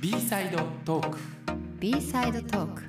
B サイドトーク B サイドトーク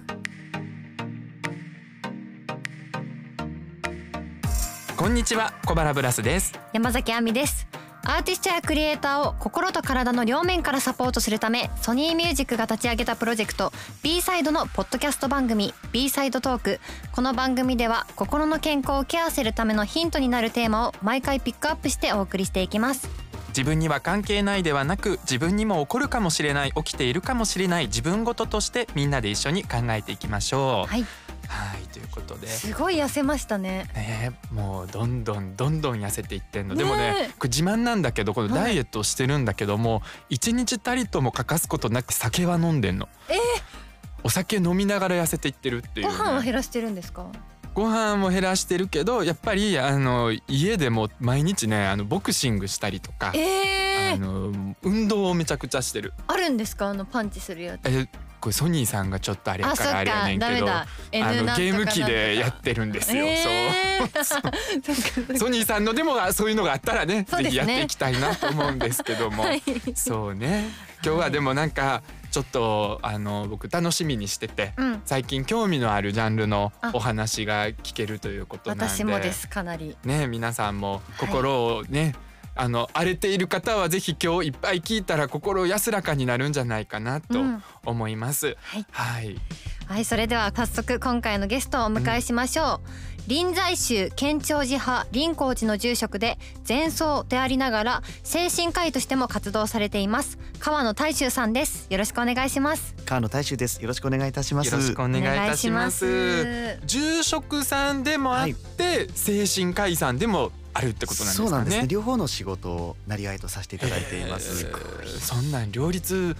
こんにちは小原ブラスです。山崎亜美です。アーティストやクリエイターを心と体の両面からサポートするためソニーミュージックが立ち上げたプロジェクト B サイドのポッドキャスト番組 B サイドトークこの番組では心の健康をケアするためのヒントになるテーマを毎回ピックアップしてお送りしていきます自分には関係ないではなく自分にも起こるかもしれない起きているかもしれない自分事としてみんなで一緒に考えていきましょう。はい。はいということで。すごい痩せましたね。ねもうどんどんどんどん痩せていってんの。でもね自慢なんだけどこのダイエットをしてるんだけども一日たりとも欠かすことなく酒は飲んでんの。えー。お酒飲みながら痩せていってるっていう、ごね、飯は減らしてるんですか？ご飯も減らしてるけどやっぱりあの家でも毎日ねあのボクシングしたりとか、えー、あの運動をめちゃくちゃしてる。あるんですか？あのパンチするやつ。えこれソニーさんがちょっとあれやからあれやねんけどあのゲーム機でやってるんですよ、えー。そう。ソニーさんのでもそういうのがあったらねね。ぜひやっていきたいなと思うんですけども、はい。そうね。今日はでもなんかちょっとあの僕楽しみにしてて、うん。最近興味のあるジャンルのあお話が聞けるということなんで。私もですかなり。ね皆さんも心をね、あの荒れている方はぜひ今日いっぱい聞いたら心安らかになるんじゃないかなとうん。思います。はい。はい、はいそれでは早速今回のゲストをお迎えしましょう、臨済宗県庁寺派臨光寺の住職で前僧でありながら精神科医としても活動されています川野大衆さんですよろしくお願いします川野大衆です。よろしくお願いいたします。よろしくお願いいたします。住職さんでもあって、精神科医さんでもあるってことなんですかね。そうなんですね。両方の仕事をなりわいとさせていただいています。えーそんなん両立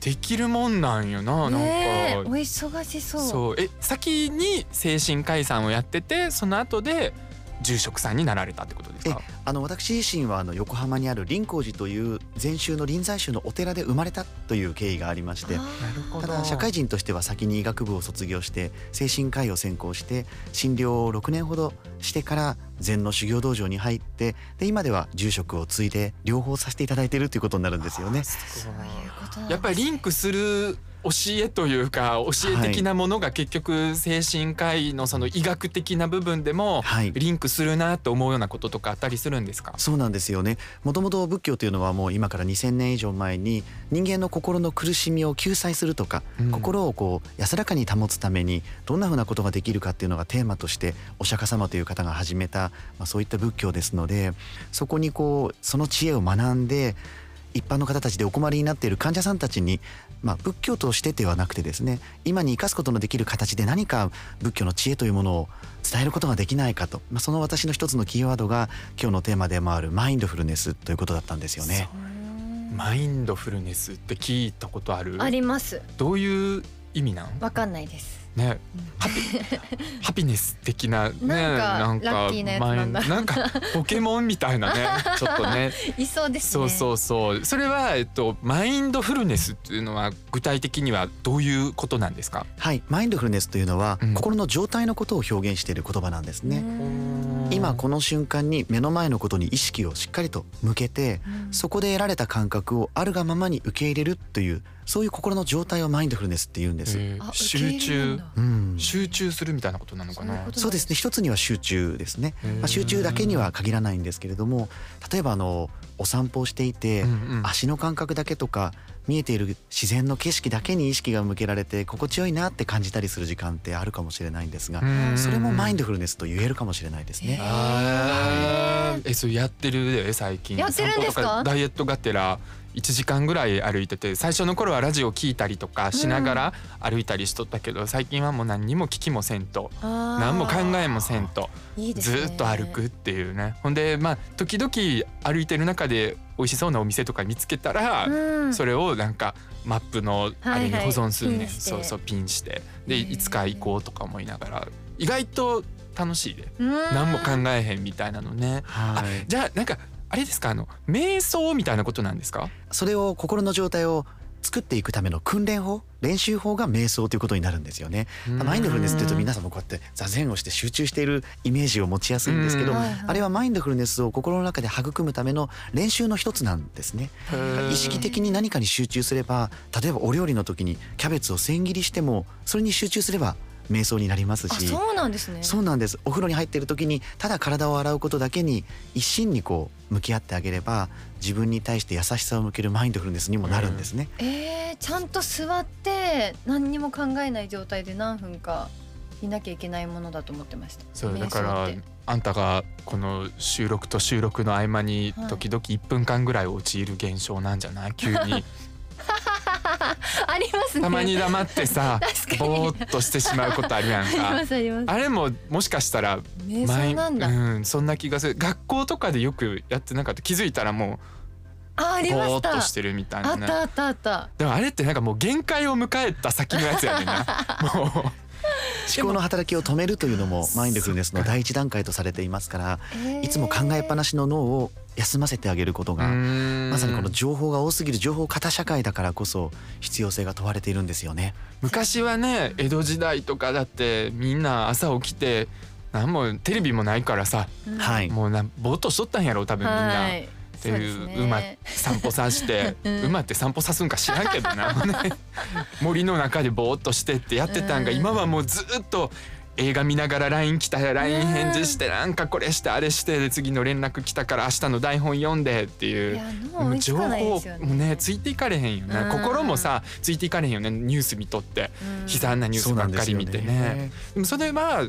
できるもんなんよな、なんか。お忙しそうそうえ先に精神科医さんをやっててその後で住職さんになられたってことですか？あの私自身はあの横浜にある臨光寺という禅宗の臨済宗のお寺で生まれたという経緯がありましてあ。なるほどただ社会人としては先に医学部を卒業して精神科医を専攻して診療を6年ほどしてから禅の修行道場に入ってで今では住職を継いで両方させていただいているということになるんですよね。そういうことなんですやっぱりリンクする教えというか教え的なものが結局精神科医のその医学的な部分でもはい。リンクするなと思うようなこととかあったりするんですか？そうなんですよね。もともと仏教というのはもう今から2000年以上前に人間の心の苦しみを救済するとか、うん。心をこう安らかに保つためにどんなふうなことができるかっていうのがテーマとしてお釈迦様という方が始めた、まあ、そういった仏教ですのでそこにこうその知恵を学んで一般の方たちでお困りになっている患者さんたちに、まあ、仏教としてではなくてですね今に生かすことのできる形で何か仏教の知恵というものを伝えることができないかと、まあ、その私の一つのキーワードが今日のテーマでもあるマインドフルネスということだったんですよね。マインドフルネスって聞いたことある？あります。どういう意味なん？わかんないですねハピハピネス的なねなんかラッキーなやつなんかポケモンみたいなね ちょっとね。いそうですね。そうそうそう。それはえっとマインドフルネスっていうのは具体的にはどういうことなんですか？はい、マインドフルネスというのは、うん。心の状態のことを表現している言葉なんですね。うん今この瞬間に目の前のことに意識をしっかりと向けてうん。そこで得られた感覚をあるがままに受け入れるというそういう心の状態をマインドフルネスって言うんです。集中。だうん、集中するみたいなことなのかな。そうですね。一つには集中ですね、まあ、集中だけには限らないんですけれども例えばあのお散歩をしていて、うんうん。足の感覚だけとか見えている自然の景色だけに意識が向けられて心地よいなって感じたりする時間ってあるかもしれないんですが、うん。それもマインドフルネスと言えるかもしれないですね。あー。えそれやってるで最近。やってるんですかダイエットがてら1時間ぐらい歩いてて最初の頃はラジオ聞いたりとかしながら歩いたりしとったけど、最近はもう何にも聞きもせんと。何も考えもせんと。いいですね。ずっと歩くっていうね。ほんでまあ時々歩いてる中で美味しそうなお店とか見つけたら、うん。それをなんかマップのあれに保存するね。ん、はいはいそうそうピンして。でいつか行こうとか思いながら。意外と楽しいで。うん。何も考えへんみたいなのね。あはい、じゃあなんかあれですか？あの瞑想みたいなことなんですか？それを心の状態を作っていくための訓練法練習法が瞑想ということになるんですよね。うん。マインドフルネスっていうと皆さんもこうやって座禅をして集中しているイメージを持ちやすいんですけど、あれはマインドフルネスを心の中で育むための練習の一つなんですね。意識的に何かに集中すれば例えばお料理の時にキャベツを千切りしてもそれに集中すれば瞑想になりますし。あそうなんですね。そうなんです。お風呂に入っている時にただ体を洗うことだけに一心にこう向き合ってあげれば自分に対して優しさを向けるマインドフルネスにもなるんですね。えー、ちゃんと座って何にも考えない状態で何分かいなきゃいけないものだと思ってました。そうだか瞑らあんたがこの収録と収録の合間にはい。時々1分間ぐらい陥る現象なんじゃない？急に ありますね。たまに黙ってさ ぼーっとしてしまうことあるやんありまかすあります。あれももしかしたら瞑前想なんだ、うん、そんな気がする。学校とかでよくやってなかった？気づいたらもああうぼりました。ーっとしてるみたいな。ねあったあったあった。でもあれってなんかもう限界を迎えた先のやつやねんな。もう思考の働きを止めるというのもマインドフルネスの第一段階とされていますからえー。いつも考えっぱなしの脳を休ませてあげることがままさにこの情報が多すぎる情報型社会だからこそ必要性が問われているんですよね。昔はね江戸時代とかだってみんな朝起きて何もテレビもないからさもうなぼーっとしとったんやろ多分みんな。はいっていそう馬散歩さしてうん。馬って散歩さすんか知らんけどな。ね 森の中でぼーっとしてってやってたんがうん。今はもうずっと映画見ながら LINE 来たら LINE 返事してなんかこれしてあれしてで次の連絡来たから明日の台本読んでっていういや脳追いつ情報もねついていかれへんよねうん。心もさついていかれへんよねニュース見とって。うん。悲惨なニュースばっかり見てね。でもそれは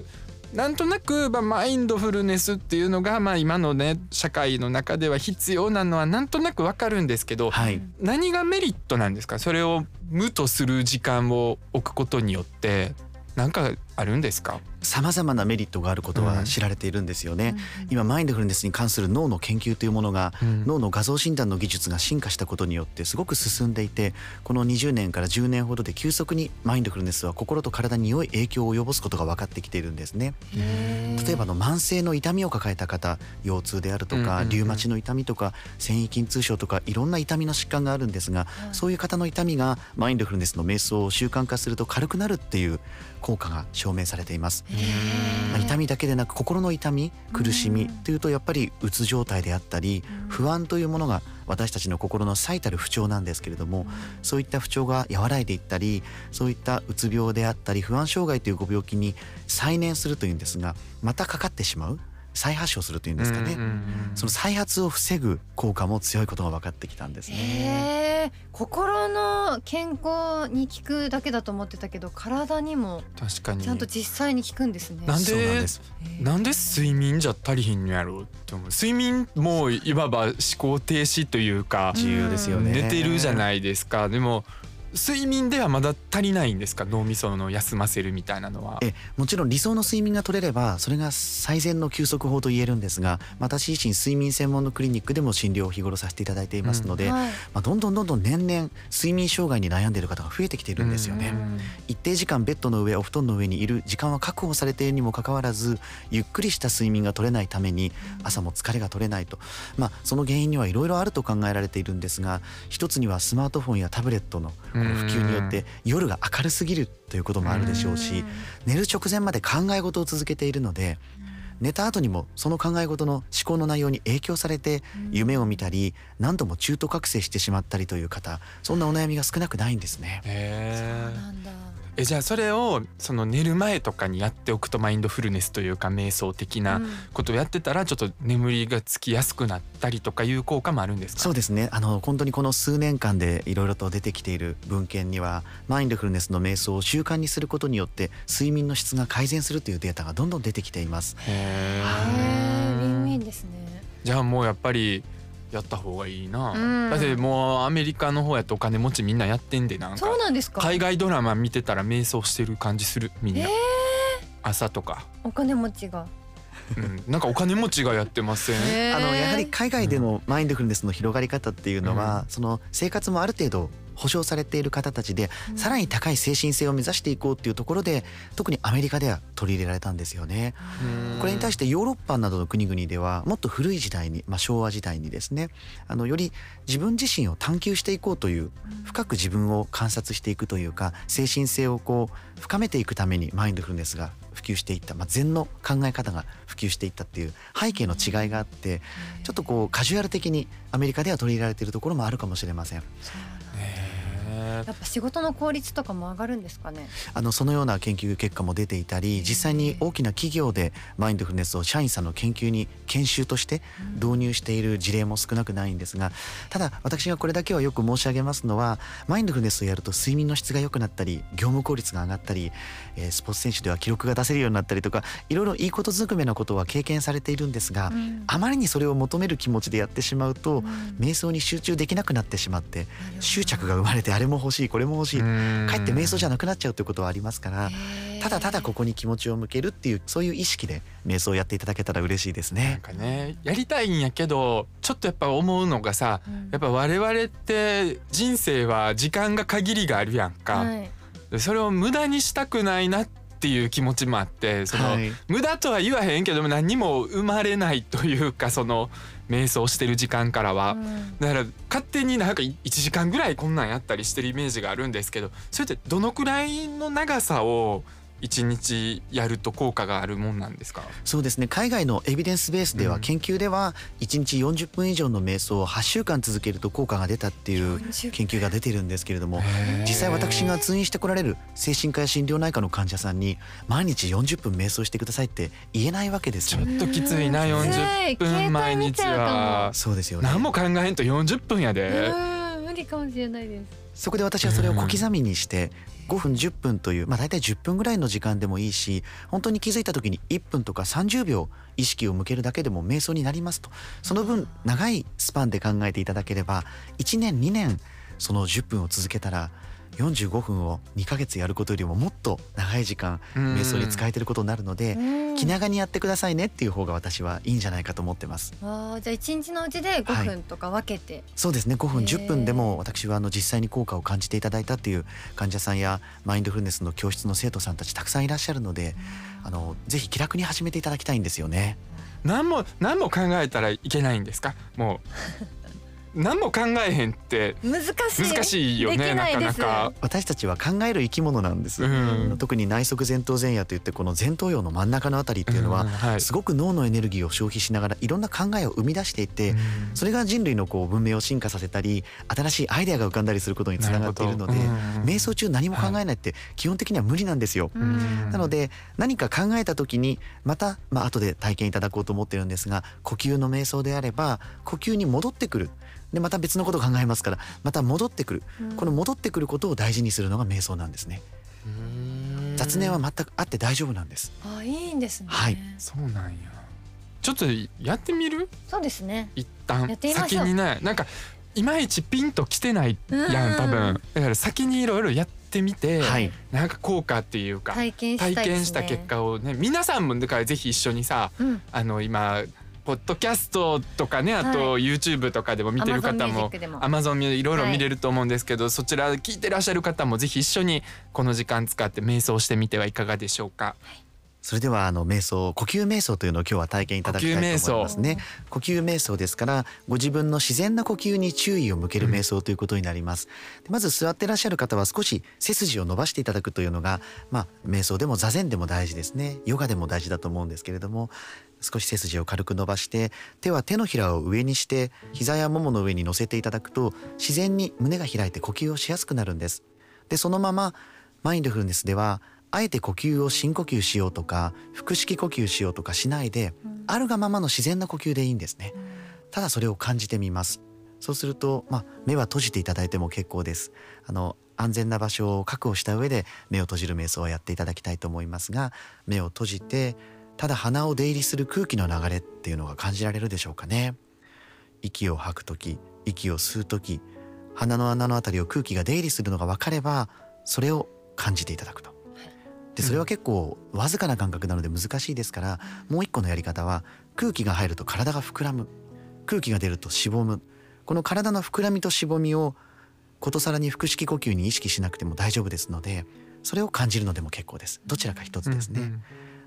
なんとなく、まあ、マインドフルネスっていうのが、まあ、今のね社会の中では必要なのはなんとなくわかるんですけどはい、何がメリットなんですか？それを無とする時間を置くことによって何かあるんですか？さまざまなメリットがあることは知られているんですよね。うん今マインドフルネスに関する脳の研究というものがうん。脳の画像診断の技術が進化したことによってすごく進んでいてこの20年から10年ほどで急速にマインドフルネスは心と体に良い影響を及ぼすことが分かってきているんですね。例えばあの慢性の痛みを抱えた方腰痛であるとかうんうんうん。リウマチの痛みとか繊維筋痛症とかいろんな痛みの疾患があるんですがはい。そういう方の痛みがマインドフルネスの瞑想を習慣化すると軽くなるっていう効果が証明されています。まあ痛みだけでなく心の痛み苦しみというとやっぱりうつ状態であったりうん。不安というものが私たちの心の最たる不調なんですけれどもそういった不調が和らいでいったりそういったうつ病であったり不安障害というご病気に再燃するというんですがまたかかってしまう再発症するというんですかね、うんうんうんその再発を防ぐ効果も強いことが分かってきたんですね。心の健康に効くだけだと思ってたけど体にも確かに。ちゃんと実際に効くんですね。なんで？なんで睡眠じゃ足りひんのやろうって思う。睡眠もいわば思考停止というか重要ですよね。寝てるじゃないですか。でも睡眠ではまだ足りないんですか？脳みその休ませるみたいなのは。えもちろん理想の睡眠が取れればそれが最善の休息法と言えるんですが私自身睡眠専門のクリニックでも診療を日頃させていただいていますので、はいまあ、どんどんどんどん年々睡眠障害に悩んでいる方が増えてきているんですよね。うん一定時間ベッドの上お布団の上にいる時間は確保されているにもかかわらずゆっくりした睡眠が取れないために朝も疲れが取れないと、まあ、その原因にはいろいろあると考えられているんですが一つにはスマートフォンやタブレットのこの普及によって夜が明るすぎるということもあるでしょうし寝る直前まで考え事を続けているので寝た後にもその考え事の思考の内容に影響されて夢を見たり何度も中途覚醒してしまったりという方そんなお悩みが少なくないんですね。へー。なんだえじゃあそれをその寝る前とかにやっておくとマインドフルネスというか瞑想的なうん。ことをやってたらちょっと眠りがつきやすくなったりとかいう効果もあるんですか？そうですね。あの本当にこの数年間でいろいろと出てきている文献にはマインドフルネスの瞑想を習慣にすることによって睡眠の質が改善するというデータがどんどん出てきています。へへーーウィンウィンですね。じゃあもうやっぱりやった方がいいな、うん。だってもうアメリカの方やとお金持ちみんなやってんでなんか。そうなんですか。海外ドラマ見てたら瞑想してる感じするみんな、えー。朝とか、お金持ちがうん、なんかお金持ちがやってません、あのやはり海外でのマインドフルネスの広がり方っていうのは、その生活もある程度保障されている方たちで、うん。さらに高い精神性を目指していこうっていうところで特にアメリカでは取り入れられたんですよね。これに対してヨーロッパなどの国々ではもっと古い時代に、まあ、昭和時代にですねあのより自分自身を探求していこうという深深く自分を観察していくというか精神性をこう深めていくためにマインドフルネスが普及していった、まあ、禅の考え方が普及していったっていう背景の違いがあってちょっとこうカジュアル的にアメリカでは取り入れられているところもあるかもしれません。やっぱ仕事の効率とかも上がるんですかね？あのそのような研究結果も出ていたり実際に大きな企業でマインドフルネスを社員さんの研究に研修として導入している事例も少なくないんですがただ私がこれだけはよく申し上げますのはマインドフルネスをやると睡眠の質が良くなったり業務効率が上がったり、えー、スポーツ選手では記録が出せるようになったりとかいろいろいいことずくめなことは経験されているんですが、うん、あまりにそれを求める気持ちでやってしまうと、うん、瞑想に集中できなくなってしまって執着が生まれてあれも欲しいこれも欲しい。かえって瞑想じゃなくなっちゃうということはありますからただただここに気持ちを向けるっていうそういう意識で瞑想をやっていただけたら嬉しいですね。なんかねやりたいんやけどちょっとやっぱ思うのがさ、うん、やっぱ我々って人生は時間が限りがあるやんか、はい、それを無駄にしたくないなっていう気持ちもあってその、はい、無駄とは言わへんけども何も生まれないというかその瞑想してる時間からは、うん、だから勝手になんか1時間ぐらいこんなんやったりしてるイメージがあるんですけどそれってどのくらいの長さを1日やると効果があるもんなんですか？そうですね。海外のエビデンスベースでは、研究では1日40分以上の瞑想を8週間続けると効果が出たっていう研究が出てるんですけれども実際私が通院してこられる精神科や心療内科の患者さんに毎日40分瞑想してくださいって言えないわけですよ。ちょっときついな40分。毎日はそうですよね。何も考えんと40分やで。無理かもしれないです。そこで私はそれを小刻みにして5分10分という、まあ、大体10分ぐらいの時間でもいいし本当に気づいた時に1分とか30秒意識を向けるだけでも瞑想になりますと。その分長いスパンで考えていただければ1年2年その10分を続けたら45分を2ヶ月やることよりももっと長い時間瞑想に使えてることになるので気長にやってくださいねっていう方が私はいいんじゃないかと思ってます。あじゃあ1日のうちで5分とか分けて、はい、そうですね。5分10分でも私はあの実際に効果を感じていただいたっていう患者さんやマインドフルネスの教室の生徒さんたちたくさんいらっしゃるのであのぜひ気楽に始めていただきたいんですよね。何も何も考えたらいけないんですか？もう 何も考えへんって難しい。難しいよねなかなか。私たちは考える生き物なんです、うん、特に内側前頭前野といってこの前頭葉の真ん中のあたりっていうのは、うんはい、すごく脳のエネルギーを消費しながらいろんな考えを生み出していて、うん、それが人類のこう文明を進化させたり新しいアイデアが浮かんだりすることにつながっているので、瞑想中何も考えないって基本的には無理なんですよ、なので何か考えた時にまたまあ後で体験いただこうと思ってるんですが呼吸の瞑想であれば呼吸に戻ってくるでまた別のことを考えますからまた戻ってくる、うん、この戻ってくることを大事にするのが瞑想なんですね。雑念は全くあって大丈夫なんです。あいいんですね。はい。そうなんや。ちょっとやってみる？そうですね。一旦。先にね。なんかいまいちピンときてないやん多分。だから先にいろいろやってみて、はい、なんか効果っていうか体験した、ね、体験した結果をね皆さんもだからぜひ一緒にさ、うん、あの今ポッドキャストとかねあと YouTube とかでも見てる方も Amazon いろい。ろ見れると思うんですけど、はい、そちら聞いてらっしゃる方もぜひ一緒にこの時間使って瞑想してみてはいかがでしょうか？はいそれではあの瞑想呼吸瞑想というのを今日は体験いただきたいと思いますね。呼吸瞑想。ですからご自分の自然な呼吸に注意を向ける瞑想ということになります、うん、まず座ってらっしゃる方は少し背筋を伸ばしていただくというのがまあ瞑想でも座禅でも大事ですね。ヨガでも大事だと思うんですけれども少し背筋を軽く伸ばして手は手のひらを上にして膝やももの上に乗せていただくと自然に胸が開いて呼吸をしやすくなるんです。でそのままマインドフルネスではあえて呼吸を深呼吸しようとか腹式呼吸しようとかしないで、うん、あるがままの自然な呼吸でいいんですね、うん、ただそれを感じてみます。そうすると、まあ、目は閉じていただいても結構です。あの安全な場所を確保した上で目を閉じる瞑想をやっていただきたいと思いますが目を閉じてただ鼻を出入りする空気の流れっていうのが感じられるでしょうかね。息を吐く時息を吸う時鼻の穴のあたりを空気が出入りするのが分かればそれを感じていただくとでそれは結構わずかな感覚なので難しいですからもう一個のやり方は空気が入ると体が膨らむ。空気が出るとしぼむ。この体の膨らみとしぼみをことさらに腹式呼吸に意識しなくても大丈夫ですのでそれを感じるのでも結構です。どちらか一つですね、うんうん、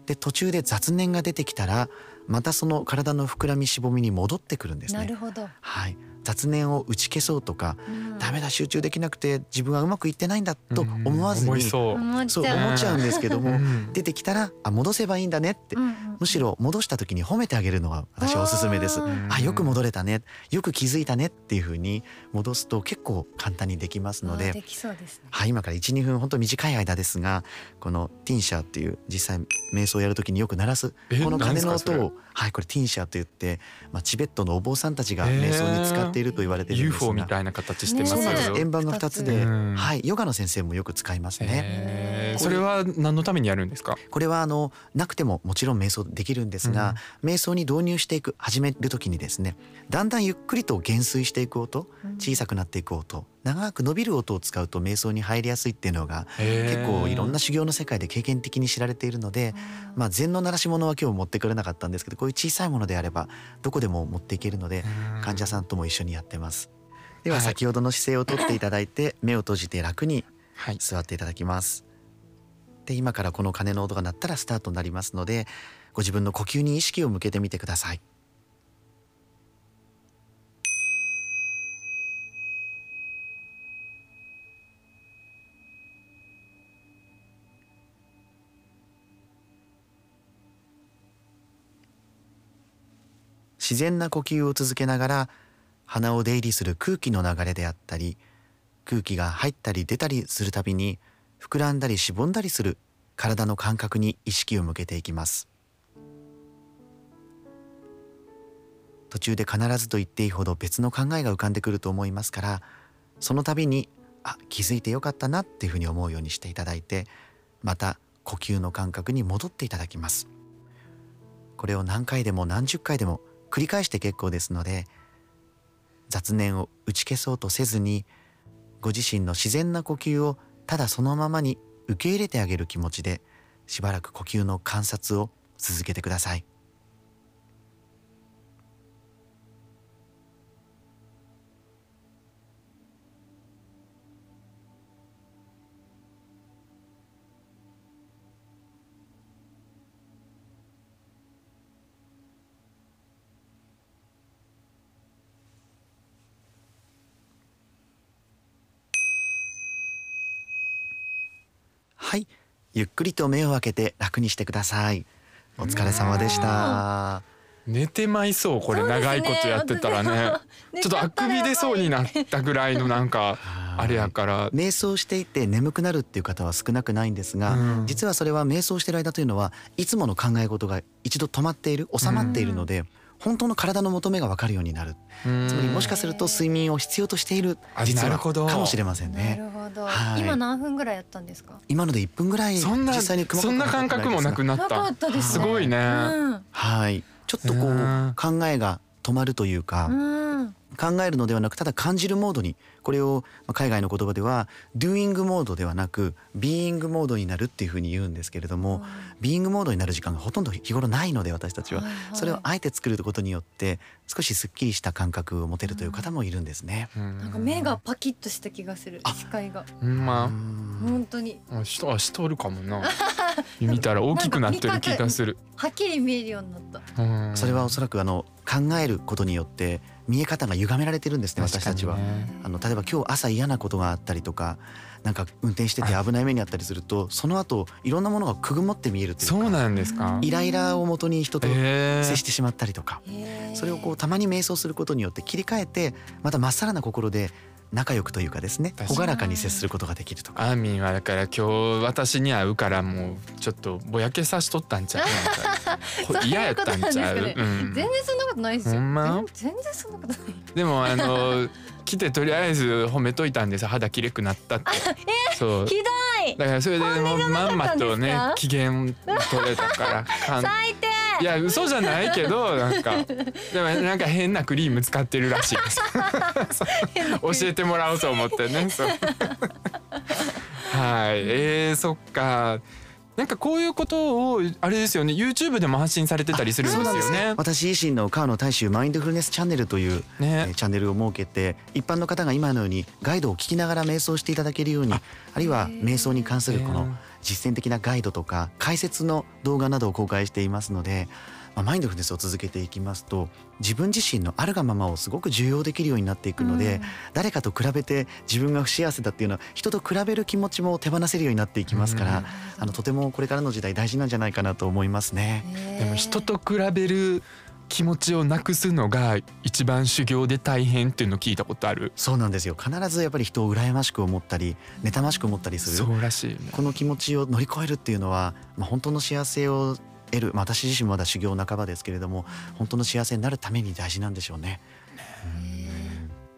で途中で雑念が出てきたらまたその体の膨らみしぼみに戻ってくるんですね。なるほど。はい雑念を打ち消そうとか、うん、ダメだ集中できなくて自分はうまくいってないんだと思わずに、う。ん、そう思っちゃうんですけども、出てきたらあ戻せばいいんだねって、むしろ戻した時に褒めてあげるのが私はおすすめです。あよく戻れたねよく気づいたねっていうふうに戻すと結構簡単にできますので、ね、はい今から12分本当短い間ですがこのティンシャーっていう実際瞑想をやる時によく鳴らすこの鐘の音をはいこれティンシャーと言って、まあ、チベットのお坊さんたちが瞑想に使っていると言われているんですが、UFO みたいな形してますね。円盤が2つで、はい。ヨガの先生もよく使いますね。それは何のためにやるんですか？これはあのなくてももちろん瞑想できるんですが、うん、瞑想に導入していく始める時にですねだんだんゆっくりと減衰していく音小さくなっていく音長く伸びる音を使うと瞑想に入りやすいっていうのが結構いろんな修行の世界で経験的に知られているので、まあ、禅の鳴らし物は今日持ってくれなかったんですけどこういう小さいものであればどこでも持っていけるので患者さんとも一緒にやってます。では先ほどの姿勢をとっていただいて目を閉じて楽に座っていただきます。で今からこの鐘の音が鳴ったらスタートになりますのでご自分の呼吸に意識を向けてみてください。自然な呼吸を続けながら鼻を出入りする空気の流れであったり空気が入ったり出たりするたびに膨らんだりしぼんだりする体の感覚に意識を向けていきます。途中で必ずと言っていいほど別の考えが浮かんでくると思いますからその度にあ気づいてよかったなっていうふうに思うようにしていただいてまた呼吸の感覚に戻っていただきます。これを何回でも何十回でも繰り返して結構ですので雑念を打ち消そうとせずにご自身の自然な呼吸をただそのままに受け入れてあげる気持ちでしばらく呼吸の観察を続けてください。ゆっくりと目を開けて楽にしてください。お疲れ様でした。寝てまいそうこれ長いことやってたらね。ちょっとあくび出そうになったぐらいのなんか あれやから。瞑想していて眠くなるっていう方は少なくないんですが、うん、実はそれは瞑想してる間というのはいつもの考え事が一度止まっている収まっているので、うん本当の体の求めが分かるようになる。つまりもしかすると睡眠を必要としている実はかもしれませんね。なるほど、はい、今何分ぐらいやったんですか？今ので1分ぐらいそんな実際にそんな感覚もなくなった。す、すごいね、うん、はい。ちょっとこう考えが止まるというか、考えるのではなくただ感じるモードにこれを海外の言葉では doing モードではなく being モードになるっていうふうに言うんですけれども、うん、being モードになる時間がほとんど日頃ないので私たちは、それをあえて作ることによって少しすっきりした感覚を持てるという方もいるんですね。うん、なんか目がパキッとした気がする視界が。まあ本当に。しとしとるかもな。見たら大きくなってる気がする。はっきり見えるようになった。それはおそらくあの考えることによって見え方が歪められてるんですね私たちは。あの例えば今日朝嫌なことがあったりとかなんか運転してて危ない目にあったりするとその後いろんなものがくぐもって見えるというかそうなんですか。イライラをもとに人と接してしまったりとかそれをこうたまに瞑想することによって切り替えてまたまっさらな心で仲良くというかですね朗らかに接することができるとか。アーミンはだから今日私に会うからもうちょっとぼやけさしとったんちゃう？嫌やったんちゃう、ね。うん、全然そんなことないですよ、ま、全然そんなことない。でもあの来てとりあえず褒めといたんです肌きれくなったって。えー、そう。ひどい。だからそれでもうまんまとね機嫌取れたから。最低いや嘘じゃないけどなんか。でもなんか変なクリーム使ってるらしい。で す教えてもらおうと思ってね。はい。えー、そっか。なんかこういうことをあれですよね。YouTube でも発信されてたりするんですよね。私自身の川野大衆マインドフルネスチャンネルという、ね。えー、チャンネルを設けて一般の方が今のようにガイドを聞きながら瞑想していただけるようにあるいは瞑想に関するこの実践的なガイドとか解説の動画などを公開していますのでまあ、マインドフルネスを続けていきますと自分自身のあるがままをすごく重要できるようになっていくので、うん、誰かと比べて自分が不幸せだっていうのは人と比べる気持ちも手放せるようになっていきますから、うん、あのとてもこれからの時代大事なんじゃないかなと思いますね。でも人と比べる気持ちをなくすのが一番修行で大変っていうの聞いたことある。そうなんですよ。必ずやっぱり人を羨ましく思ったり妬ましく思ったりする。そうらしい、ね、この気持ちを乗り越えるっていうのは、まあ、本当の幸せを得る、まあ、私自身もまだ修行半ばですけれども本当の幸せになるために大事なんでしょうね。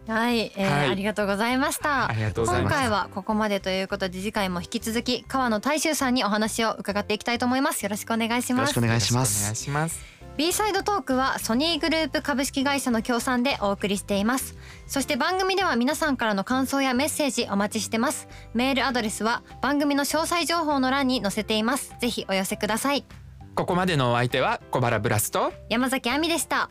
はい、えー、はい、ありがとうございました。ありがとうございます今回はここまでということで次回も引き続き川野大衆さんにお話を伺っていきたいと思います。よろしくお願いします。よろしくお願いします。お願いします B サイドトークはソニーグループ株式会社の協賛でお送りしています。そして番組では皆さんからの感想やメッセージお待ちしてます。メールアドレスは番組の詳細情報の欄に載せています。ぜひお寄せください。ここまでのお相手は小原ブラスと山崎亜美でした